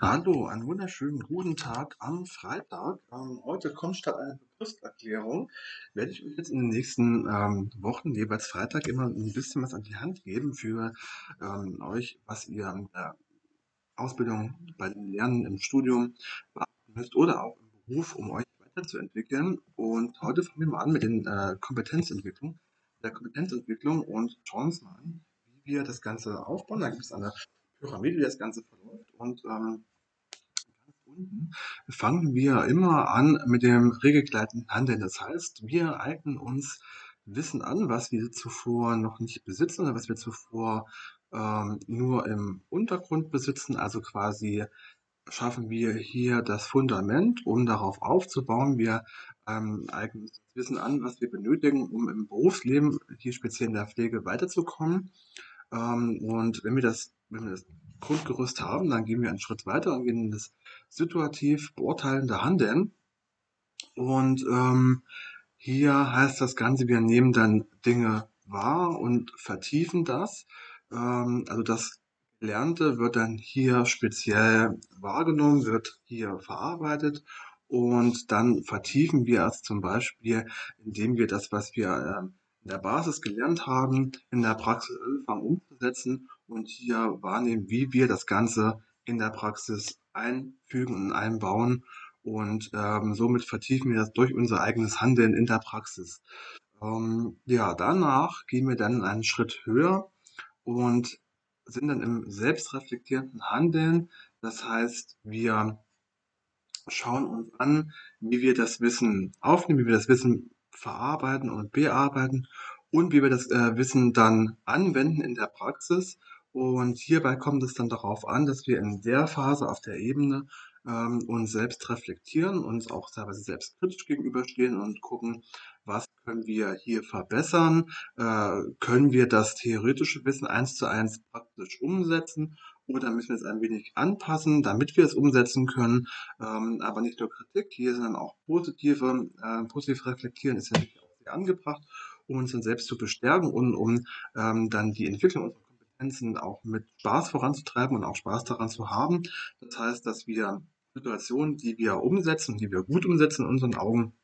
Hallo, einen wunderschönen guten Tag am Freitag. Ähm, heute kommt statt einer Begriffserklärung, werde ich euch jetzt in den nächsten ähm, Wochen jeweils Freitag immer ein bisschen was an die Hand geben für ähm, euch, was ihr in der Ausbildung, bei den Lernen im Studium beachten müsst oder auch im Beruf, um euch weiterzuentwickeln. Und heute fangen wir mal an mit den äh, Kompetenzentwicklung, der Kompetenzentwicklung und schauen uns mal an, wie wir das Ganze aufbauen. Da gibt es eine Pyramide, wie das Ganze verläuft und ähm, unten fangen wir immer an mit dem regelgeleiteten Handeln. Das heißt, wir eignen uns Wissen an, was wir zuvor noch nicht besitzen oder was wir zuvor ähm, nur im Untergrund besitzen. Also quasi schaffen wir hier das Fundament, um darauf aufzubauen. Wir ähm, eignen uns Wissen an, was wir benötigen, um im Berufsleben, hier speziell in der Pflege, weiterzukommen. Ähm, und wenn wir das, wenn wir das Grundgerüst haben, dann gehen wir einen Schritt weiter und gehen in das situativ beurteilende Handeln. Und ähm, hier heißt das Ganze, wir nehmen dann Dinge wahr und vertiefen das. Ähm, also das Gelernte wird dann hier speziell wahrgenommen, wird hier verarbeitet und dann vertiefen wir es zum Beispiel, indem wir das, was wir ähm, in der Basis gelernt haben, in der Praxis anfangen umzusetzen und hier wahrnehmen, wie wir das Ganze in der Praxis einfügen und einbauen. Und ähm, somit vertiefen wir das durch unser eigenes Handeln in der Praxis. Ähm, ja, danach gehen wir dann einen Schritt höher und sind dann im selbstreflektierenden Handeln. Das heißt, wir schauen uns an, wie wir das Wissen aufnehmen, wie wir das Wissen verarbeiten und bearbeiten und wie wir das äh, Wissen dann anwenden in der Praxis. Und hierbei kommt es dann darauf an, dass wir in der Phase auf der Ebene ähm, uns selbst reflektieren, uns auch teilweise selbstkritisch gegenüberstehen und gucken, was können wir hier verbessern, äh, können wir das theoretische Wissen eins zu eins praktisch umsetzen oder müssen wir es ein wenig anpassen, damit wir es umsetzen können. Ähm, aber nicht nur Kritik, hier sind dann auch positive, äh, positiv reflektieren ist ja auch sehr angebracht, um uns dann selbst zu bestärken und um ähm, dann die Entwicklung unserer Kompetenzen auch mit Spaß voranzutreiben und auch Spaß daran zu haben. Das heißt, dass wir Situationen, die wir umsetzen, die wir gut umsetzen in unseren Augen,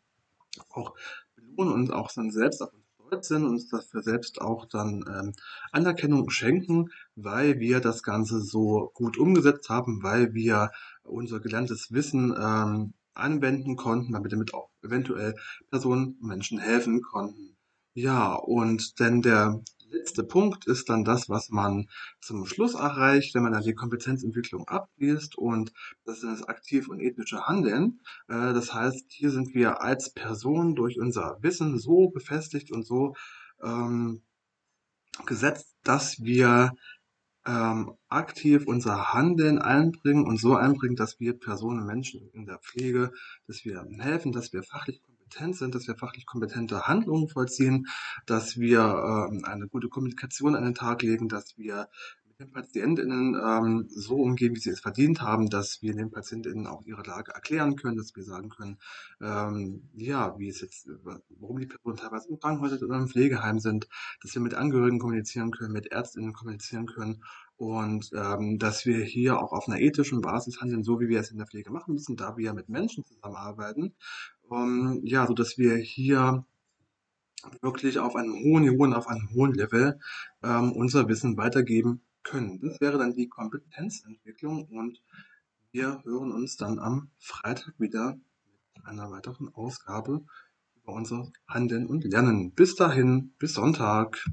auch belohnen und auch dann selbst auf uns stolz sind und uns dafür selbst auch dann ähm, Anerkennung schenken, weil wir das Ganze so gut umgesetzt haben, weil wir unser gelerntes Wissen ähm, anwenden konnten, damit damit auch eventuell Personen, Menschen helfen konnten. Ja, und denn der letzte Punkt ist dann das, was man zum Schluss erreicht, wenn man dann die Kompetenzentwicklung abschließt und das ist das aktiv und ethische Handeln. Äh, das heißt, hier sind wir als Person durch unser Wissen so befestigt und so ähm, gesetzt, dass wir ähm, aktiv unser Handeln einbringen und so einbringen, dass wir Personen, Menschen in der Pflege, dass wir helfen, dass wir fachlich kompetent sind, dass wir fachlich kompetente Handlungen vollziehen, dass wir ähm, eine gute Kommunikation an den Tag legen, dass wir mit den PatientInnen ähm, so umgehen, wie sie es verdient haben, dass wir den PatientInnen auch ihre Lage erklären können, dass wir sagen können, ähm, ja, wie es jetzt, warum die Personen teilweise im Krankenhaus oder im Pflegeheim sind, dass wir mit Angehörigen kommunizieren können, mit ÄrztInnen kommunizieren können und ähm, dass wir hier auch auf einer ethischen Basis handeln, so wie wir es in der Pflege machen müssen, da wir mit Menschen zusammenarbeiten ähm, ja, so dass wir hier wirklich auf einem hohen Niveau und auf einem hohen Level ähm, unser Wissen weitergeben können. Das wäre dann die Kompetenzentwicklung und wir hören uns dann am Freitag wieder mit einer weiteren Ausgabe über unser Handeln und Lernen. Bis dahin, bis Sonntag.